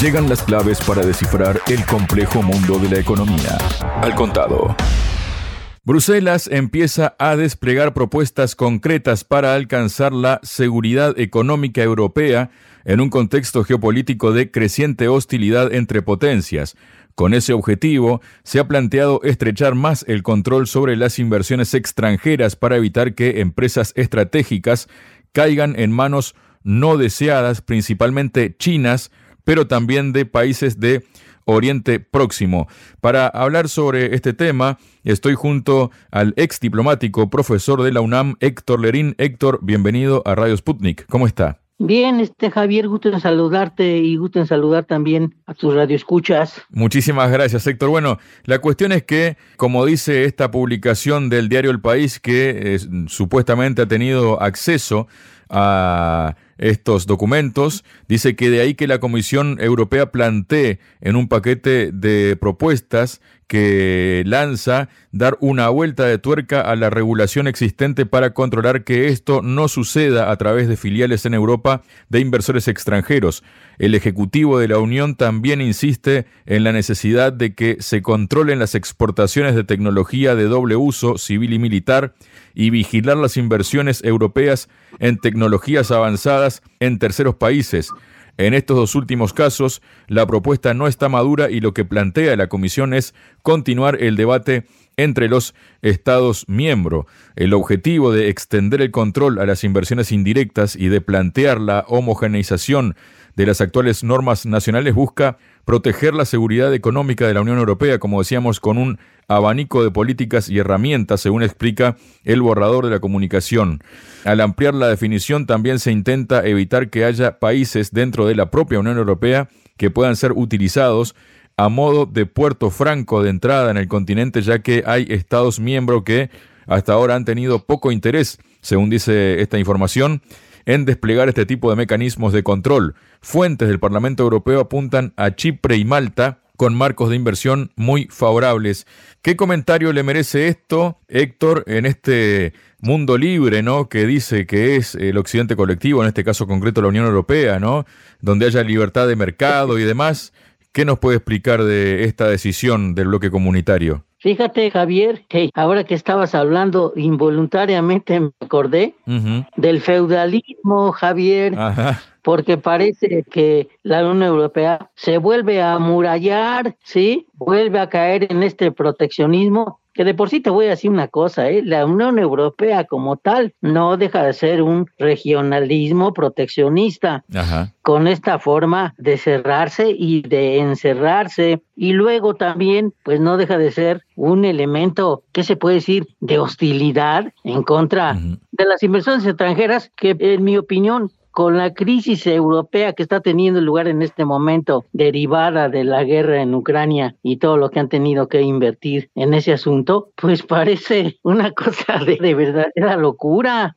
Llegan las claves para descifrar el complejo mundo de la economía. Al contado. Bruselas empieza a desplegar propuestas concretas para alcanzar la seguridad económica europea en un contexto geopolítico de creciente hostilidad entre potencias. Con ese objetivo, se ha planteado estrechar más el control sobre las inversiones extranjeras para evitar que empresas estratégicas caigan en manos no deseadas, principalmente chinas, pero también de países de Oriente Próximo. Para hablar sobre este tema, estoy junto al ex diplomático profesor de la UNAM, Héctor Lerín. Héctor, bienvenido a Radio Sputnik. ¿Cómo está? Bien, este Javier, gusto en saludarte y gusto en saludar también a tus radioescuchas. Muchísimas gracias, Héctor. Bueno, la cuestión es que, como dice esta publicación del diario El País, que supuestamente ha tenido acceso a estos documentos. Dice que de ahí que la Comisión Europea plantee en un paquete de propuestas que lanza dar una vuelta de tuerca a la regulación existente para controlar que esto no suceda a través de filiales en Europa de inversores extranjeros. El Ejecutivo de la Unión también insiste en la necesidad de que se controlen las exportaciones de tecnología de doble uso civil y militar y vigilar las inversiones europeas en tecnologías avanzadas en terceros países. En estos dos últimos casos, la propuesta no está madura y lo que plantea la Comisión es continuar el debate entre los Estados miembros. El objetivo de extender el control a las inversiones indirectas y de plantear la homogeneización de las actuales normas nacionales busca proteger la seguridad económica de la Unión Europea, como decíamos, con un abanico de políticas y herramientas, según explica el borrador de la comunicación. Al ampliar la definición, también se intenta evitar que haya países dentro de la propia Unión Europea que puedan ser utilizados a modo de puerto franco de entrada en el continente, ya que hay Estados miembros que hasta ahora han tenido poco interés, según dice esta información, en desplegar este tipo de mecanismos de control. Fuentes del Parlamento Europeo apuntan a Chipre y Malta con marcos de inversión muy favorables. ¿Qué comentario le merece esto, Héctor, en este mundo libre, ¿no? Que dice que es el occidente colectivo, en este caso concreto la Unión Europea, ¿no? Donde haya libertad de mercado y demás. ¿Qué nos puede explicar de esta decisión del bloque comunitario? Fíjate, Javier, que ahora que estabas hablando, involuntariamente me acordé del feudalismo, Javier, porque parece que la Unión Europea se vuelve a amurallar, ¿sí? Vuelve a caer en este proteccionismo que de por sí te voy a decir una cosa, ¿eh? la Unión Europea como tal no deja de ser un regionalismo proteccionista con esta forma de cerrarse y de encerrarse y luego también pues no deja de ser un elemento, ¿qué se puede decir?, de hostilidad en contra de las inversiones extranjeras que en mi opinión con la crisis europea que está teniendo lugar en este momento, derivada de la guerra en Ucrania y todo lo que han tenido que invertir en ese asunto, pues parece una cosa de, de verdadera locura.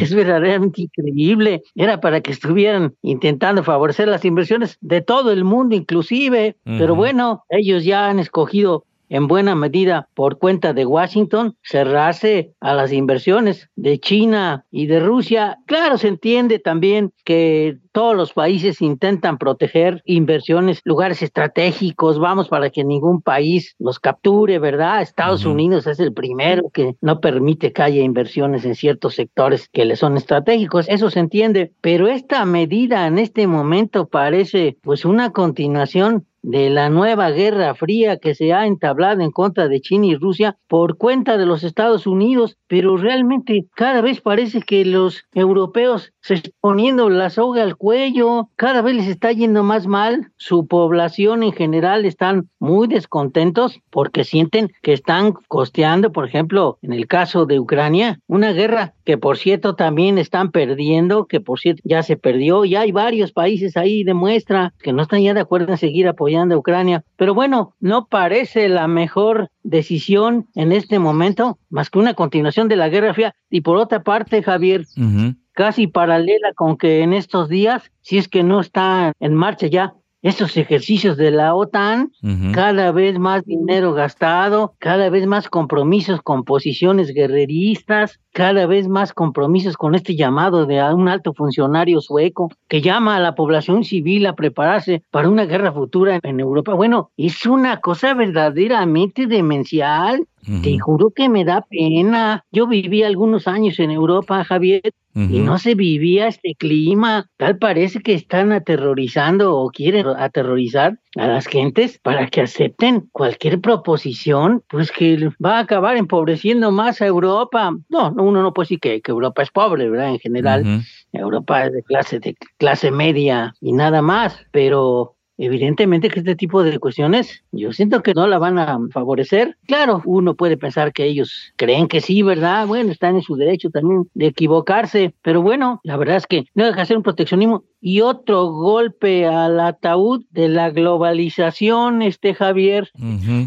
Es verdaderamente increíble. Era para que estuvieran intentando favorecer las inversiones de todo el mundo, inclusive. Pero bueno, ellos ya han escogido en buena medida por cuenta de Washington, cerrarse a las inversiones de China y de Rusia. Claro, se entiende también que todos los países intentan proteger inversiones, lugares estratégicos, vamos, para que ningún país los capture, ¿verdad? Estados Unidos es el primero que no permite que haya inversiones en ciertos sectores que le son estratégicos, eso se entiende, pero esta medida en este momento parece pues una continuación de la nueva guerra fría que se ha entablado en contra de China y Rusia por cuenta de los Estados Unidos, pero realmente cada vez parece que los europeos se están poniendo la soga al cuello, cada vez les está yendo más mal, su población en general están muy descontentos porque sienten que están costeando, por ejemplo, en el caso de Ucrania, una guerra que por cierto también están perdiendo, que por cierto ya se perdió, y hay varios países ahí demuestra que no están ya de acuerdo en seguir apoyando a Ucrania, pero bueno, no parece la mejor decisión en este momento más que una continuación de la Guerra Fría. Y por otra parte, Javier, casi paralela con que en estos días, si es que no está en marcha ya, estos ejercicios de la OTAN, cada vez más dinero gastado, cada vez más compromisos con posiciones guerreristas, cada vez más compromisos con este llamado de un alto funcionario sueco que llama a la población civil a prepararse para una guerra futura en Europa. Bueno, es una cosa verdaderamente demencial. Te juro que me da pena. Yo viví algunos años en Europa, Javier, y no se vivía este clima. Tal parece que están aterrorizando o quieren aterrorizar a las gentes para que acepten cualquier proposición, pues que va a acabar empobreciendo más a Europa. No, uno no puede decir que, Europa es pobre, ¿verdad? En general, Europa es de clase, de clase media y nada más, pero Evidentemente que este tipo de cuestiones yo siento que no la van a favorecer. Claro, uno puede pensar que ellos creen que sí, ¿verdad? Bueno, están en su derecho también de equivocarse, pero bueno, la verdad es que no deja de ser un proteccionismo y otro golpe al ataúd de la globalización, este Javier.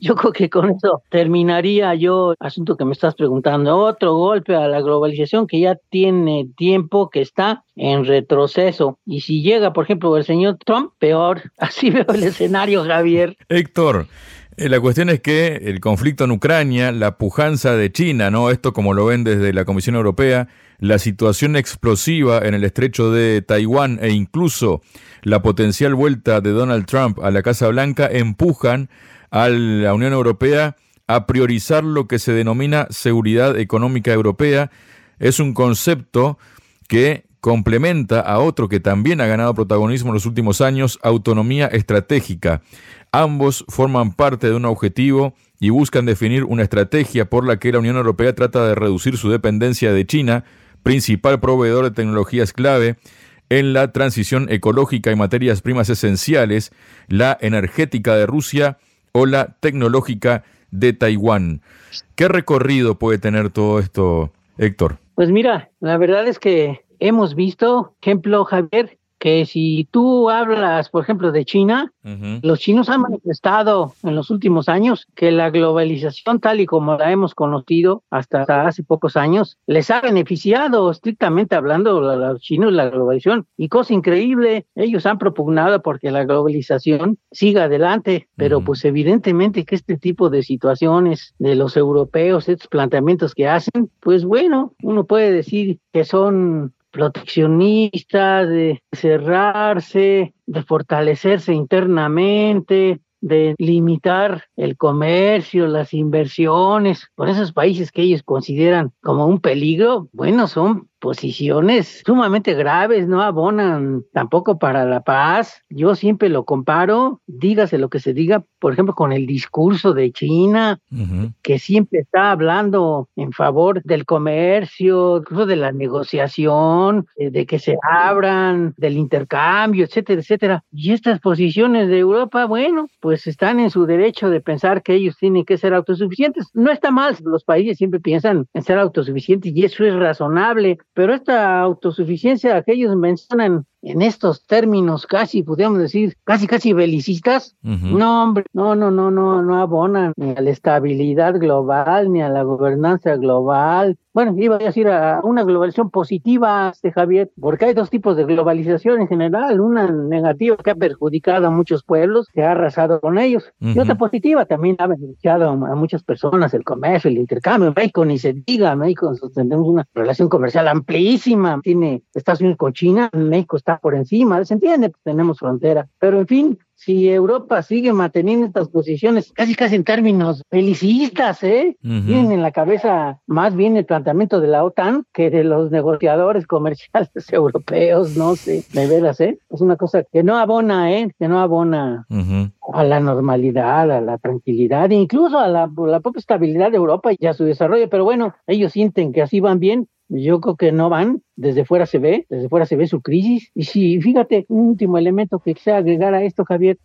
Yo creo que con eso terminaría yo, asunto que me estás preguntando, otro golpe a la globalización que ya tiene tiempo que está en retroceso. Y si llega, por ejemplo, el señor Trump, peor. Así veo el escenario, Javier. Héctor. Eh, la cuestión es que el conflicto en Ucrania, la pujanza de China, ¿no? Esto como lo ven desde la Comisión Europea, la situación explosiva en el estrecho de Taiwán e incluso la potencial vuelta de Donald Trump a la Casa Blanca empujan a la Unión Europea a priorizar lo que se denomina seguridad económica europea. Es un concepto que complementa a otro que también ha ganado protagonismo en los últimos años, autonomía estratégica. Ambos forman parte de un objetivo y buscan definir una estrategia por la que la Unión Europea trata de reducir su dependencia de China, principal proveedor de tecnologías clave en la transición ecológica y materias primas esenciales, la energética de Rusia o la tecnológica de Taiwán. ¿Qué recorrido puede tener todo esto, Héctor? Pues mira, la verdad es que hemos visto, ejemplo, Javier, que si tú hablas, por ejemplo, de China, los chinos han manifestado en los últimos años que la globalización tal y como la hemos conocido hasta hace pocos años, les ha beneficiado estrictamente hablando a los chinos la globalización. Y cosa increíble, ellos han propugnado porque la globalización siga adelante, pero pues evidentemente que este tipo de situaciones de los europeos, estos planteamientos que hacen, pues bueno, uno puede decir que son proteccionista, de cerrarse, de fortalecerse internamente, de limitar el comercio, las inversiones, por esos países que ellos consideran como un peligro, bueno, son posiciones sumamente graves, no abonan tampoco para la paz. Yo siempre lo comparo, dígase lo que se diga, por ejemplo, con el discurso de China, que siempre está hablando en favor del comercio, incluso de la negociación, eh, de que se abran, del intercambio, etcétera, etcétera. Y estas posiciones de Europa, bueno, pues están en su derecho de pensar que ellos tienen que ser autosuficientes. No está mal, los países siempre piensan en ser autosuficientes y eso es razonable, pero esta autosuficiencia que ellos mencionan en estos términos casi, podríamos decir, casi, casi belicistas, no, hombre, no, no, no, no, no abonan ni a la estabilidad global, ni a la gobernanza global. Bueno, iba a decir a una globalización positiva, este Javier, porque hay dos tipos de globalización en general, una negativa que ha perjudicado a muchos pueblos, que ha arrasado con ellos, y otra positiva también ha beneficiado a muchas personas, el comercio, el intercambio. México ni se diga, México tenemos una relación comercial amplísima, tiene Estados Unidos con China, México está por encima, ¿se entiende? Pues tenemos frontera. Pero en fin, si Europa sigue manteniendo estas posiciones, casi casi en términos felicistas, ¿eh? Tienen en la cabeza más bien el planteamiento de la OTAN que de los negociadores comerciales europeos, no sé, de veras, ¿eh? Es una cosa que no abona, ¿eh? Que no abona a la normalidad, a la tranquilidad, incluso a la, la propia estabilidad de Europa y a su desarrollo, pero bueno, ellos sienten que así van bien yo creo que no van, desde fuera se ve, desde fuera se ve su crisis. Y si, fíjate, un último elemento que quisiera agregar a esto, Javier,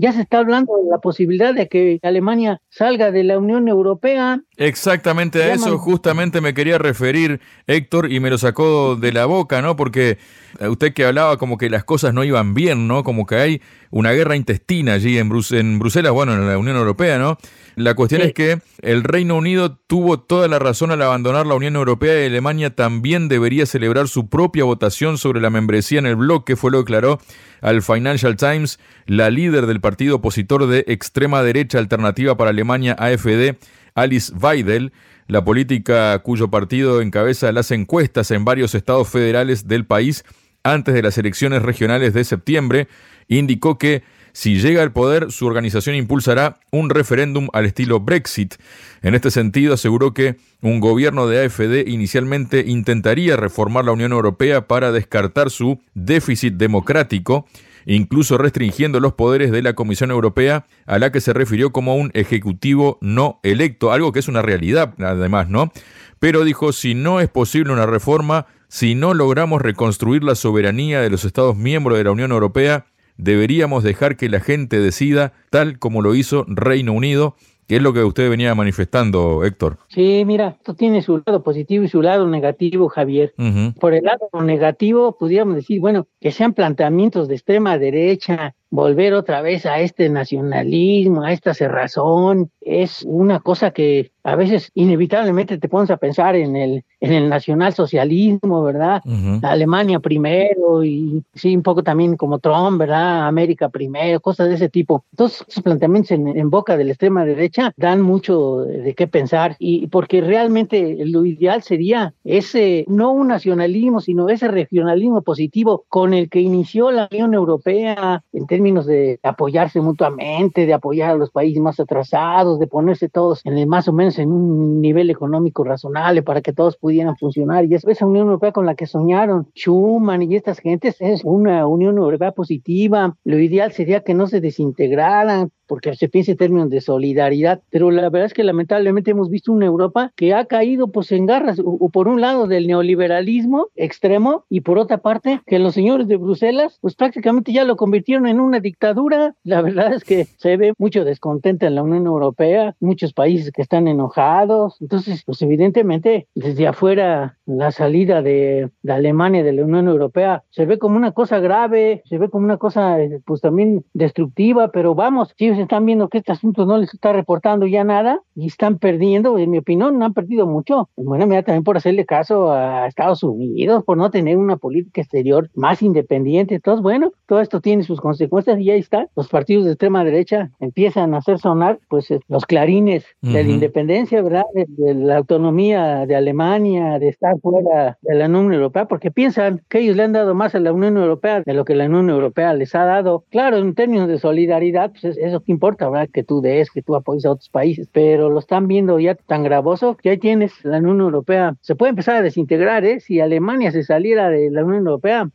ya se está hablando de la posibilidad de que Alemania salga de la Unión Europea. Exactamente a eso justamente me quería referir, Héctor, y me lo sacó de la boca, ¿no? Porque usted que hablaba como que las cosas no iban bien, ¿no? Como que hay una guerra intestina allí en, en Bruselas, bueno, en la Unión Europea, ¿no? La cuestión es que el Reino Unido tuvo toda la razón al abandonar la Unión Europea y Alemania también debería celebrar su propia votación sobre la membresía en el bloque, fue lo que declaró al Financial Times, la líder del partido opositor de extrema derecha alternativa para Alemania, AFD, Alice Weidel, la política cuyo partido encabeza las encuestas en varios estados federales del país antes de las elecciones regionales de septiembre, indicó que si llega al poder, su organización impulsará un referéndum al estilo Brexit. En este sentido, aseguró que un gobierno de AFD inicialmente intentaría reformar la Unión Europea para descartar su déficit democrático, incluso restringiendo los poderes de la Comisión Europea, a la que se refirió como un ejecutivo no electo, algo que es una realidad además, ¿no? Pero dijo, si no es posible una reforma, si no logramos reconstruir la soberanía de los Estados miembros de la Unión Europea, deberíamos dejar que la gente decida tal como lo hizo Reino Unido, que es lo que usted venía manifestando, Héctor. Sí, mira, esto tiene su lado positivo y su lado negativo, Javier. Por el lado negativo, pudiéramos decir, bueno, que sean planteamientos de extrema derecha, volver otra vez a este nacionalismo, a esta cerrazón, es una cosa que a veces inevitablemente te pones a pensar en el, en el nacionalsocialismo, ¿verdad? Alemania primero y sí, un poco también como Trump, ¿verdad? América primero, cosas de ese tipo. Todos esos planteamientos en, boca de la extrema derecha dan mucho de qué pensar y porque realmente lo ideal sería ese, no un nacionalismo, sino ese regionalismo positivo con el que inició la Unión Europea en términos de apoyarse mutuamente, de apoyar a los países más atrasados, de ponerse todos en el, más o menos en un nivel económico razonable para que todos pudieran funcionar. Y esa Unión Europea con la que soñaron Schuman y estas gentes es una Unión Europea positiva. Lo ideal sería que no se desintegraran, porque se piensa en términos de solidaridad, pero la verdad es que lamentablemente hemos visto una Europa que ha caído pues en garras, o, por un lado del neoliberalismo extremo y por otra parte que los señores de Bruselas pues prácticamente ya lo convirtieron en una dictadura. La verdad es que se ve mucho descontento en la Unión Europea, muchos países que están enojados, entonces pues evidentemente desde afuera la salida de, de Alemania de la Unión Europea se ve como una cosa grave, se ve como una cosa pues también destructiva, pero vamos, sí están viendo que este asunto no les está reportando ya nada y están perdiendo, en mi opinión, no han perdido mucho. Bueno, mira, también por hacerle caso a Estados Unidos, por no tener una política exterior más independiente. Entonces, bueno, todo esto tiene sus consecuencias y ahí está. Los partidos de extrema derecha empiezan a hacer sonar, pues, eh, los clarines de la independencia, ¿verdad? De, de, la autonomía de Alemania, de estar fuera de la Unión Europea, porque piensan que ellos le han dado más a la Unión Europea de lo que la Unión Europea les ha dado. Claro, en términos de solidaridad, pues eso importa, ¿verdad? Que tú des, que tú apoyes a otros países, pero lo están viendo ya tan gravoso que ahí tienes la Unión Europea. Se puede empezar a desintegrar, ¿eh? Si Alemania se saliera de la Unión Europea,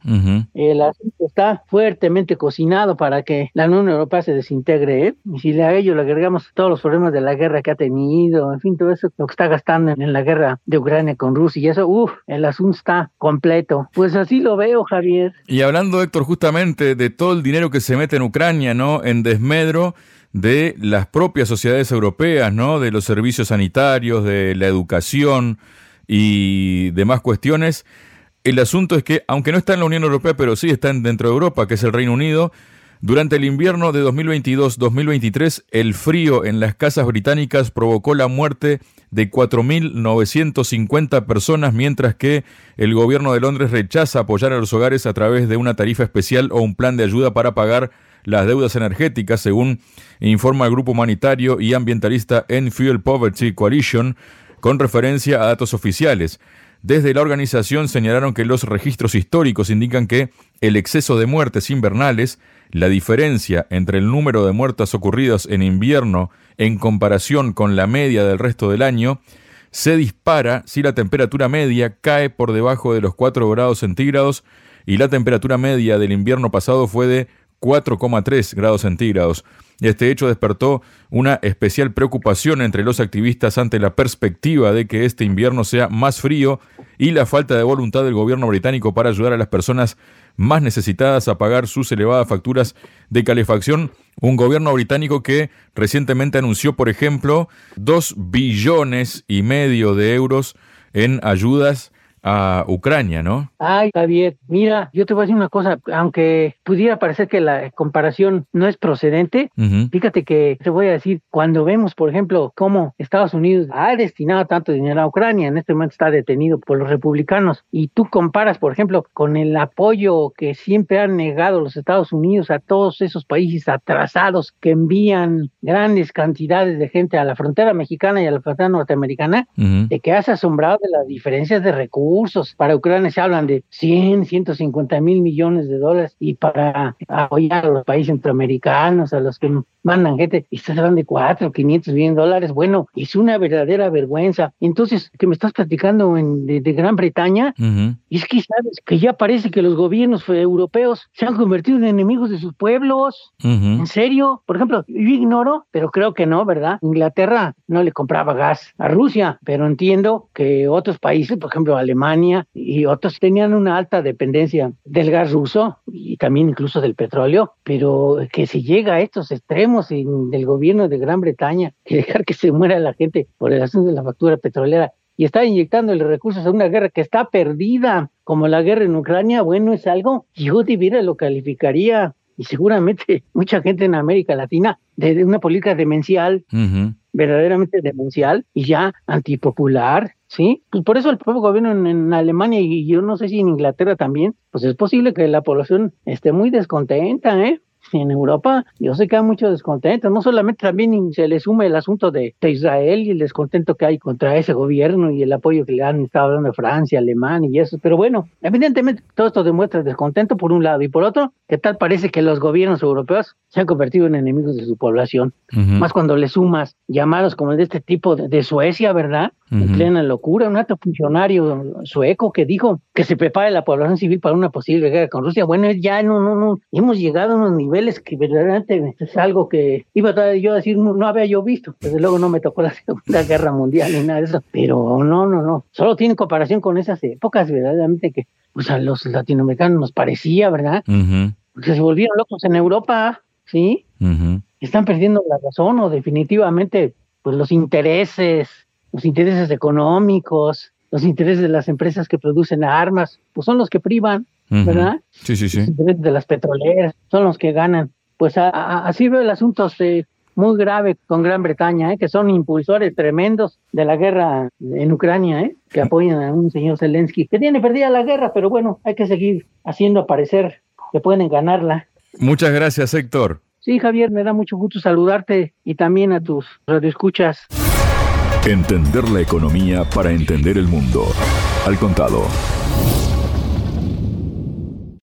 el asunto está fuertemente cocinado para que la Unión Europea se desintegre, ¿eh? Y si a ello le agregamos todos los problemas de la guerra que ha tenido, en fin, todo eso, lo que está gastando en, la guerra de Ucrania con Rusia y eso, el asunto está completo. Pues así lo veo, Javier. Y hablando, Héctor, justamente de todo el dinero que se mete en Ucrania, ¿no? En desmedro de las propias sociedades europeas, ¿no? de los servicios sanitarios, de la educación y demás cuestiones. El asunto es que, aunque no está en la Unión Europea, pero sí está dentro de Europa, que es el Reino Unido, durante el invierno de 2022-2023, el frío en las casas británicas provocó la muerte de 4.950 personas, mientras que el gobierno de Londres rechaza apoyar a los hogares a través de una tarifa especial o un plan de ayuda para pagar las deudas energéticas, según informa el grupo humanitario y ambientalista End Fuel Poverty Coalition, con referencia a datos oficiales. Desde la organización señalaron que los registros históricos indican que el exceso de muertes invernales, la diferencia entre el número de muertes ocurridas en invierno en comparación con la media del resto del año, se dispara si la temperatura media cae por debajo de los 4 grados centígrados y la temperatura media del invierno pasado fue de 4,3 grados centígrados. Este hecho despertó una especial preocupación entre los activistas ante la perspectiva de que este invierno sea más frío y la falta de voluntad del gobierno británico para ayudar a las personas más necesitadas a pagar sus elevadas facturas de calefacción. Un gobierno británico que recientemente anunció, por ejemplo, dos billones y medio de euros en ayudas a Ucrania, ¿no? Ay, Javier, mira, yo te voy a decir una cosa, aunque pudiera parecer que la comparación no es procedente, fíjate que te voy a decir, cuando vemos, por ejemplo, cómo Estados Unidos ha destinado tanto dinero a Ucrania, en este momento está detenido por los republicanos, y tú comparas, por ejemplo, con el apoyo que siempre han negado los Estados Unidos a todos esos países atrasados que envían grandes cantidades de gente a la frontera mexicana y a la frontera norteamericana, de que has asombrado de las diferencias de recursos para Ucrania se hablan de 100, 150 mil millones de dólares y para apoyar a los países centroamericanos, a los que mandan gente, y estás hablando de 4, 500 millones de dólares. Bueno, es una verdadera vergüenza. Entonces, que me estás platicando en, de, Gran Bretaña, y es que sabes que ya parece que los gobiernos europeos se han convertido en enemigos de sus pueblos. ¿En serio? Por ejemplo, yo ignoro, pero creo que no, ¿verdad? Inglaterra no le compraba gas a Rusia, pero entiendo que otros países, por ejemplo, Alemania y otros, tenían una alta dependencia del gas ruso y también incluso del petróleo, pero que si llega a estos extremos, del gobierno de Gran Bretaña que dejar que se muera la gente por el asunto de la factura petrolera y está inyectando los recursos a una guerra que está perdida, como la guerra en Ucrania, bueno, es algo yo de lo calificaría y seguramente mucha gente en América Latina de una política demencial, verdaderamente demencial y ya antipopular, ¿sí? Pues por eso el propio gobierno en, en, Alemania y yo no sé si en Inglaterra también, pues es posible que la población esté muy descontenta, ¿eh? En Europa, yo sé que hay mucho descontento, no solamente también se le suma el asunto de, Israel y el descontento que hay contra ese gobierno y el apoyo que le han estado dando Francia, Alemania y eso, pero bueno, evidentemente todo esto demuestra descontento por un lado y por otro, que tal parece que los gobiernos europeos se han convertido en enemigos de su población, más cuando le sumas llamados como el de este tipo de, Suecia, ¿verdad? En plena locura, un alto funcionario sueco que dijo que se prepare la población civil para una posible guerra con Rusia. Bueno, ya no, no, no, hemos llegado a unos niveles que verdaderamente es algo que iba a yo a decir, no, había yo visto. Desde luego no me tocó la Segunda Guerra Mundial ni nada de eso, pero no, no, no. Solo tiene comparación con esas épocas, verdaderamente, que pues, a los latinoamericanos nos parecía, ¿verdad? se volvieron locos en Europa, ¿sí? Están perdiendo la razón o definitivamente pues los intereses, los intereses económicos, los intereses de las empresas que producen armas, pues son los que privan ¿verdad? Sí, sí, sí. De las petroleras, son los que ganan. Pues así veo el asunto muy grave con Gran Bretaña, ¿eh? que son impulsores tremendos de la guerra en Ucrania, ¿eh? que apoyan a un señor Zelensky, que tiene perdida la guerra, pero bueno, hay que seguir haciendo parecer que pueden ganarla. Muchas gracias, Héctor. Sí, Javier, me da mucho gusto saludarte y también a tus radioescuchas. Entender la economía para entender el mundo. Al contado.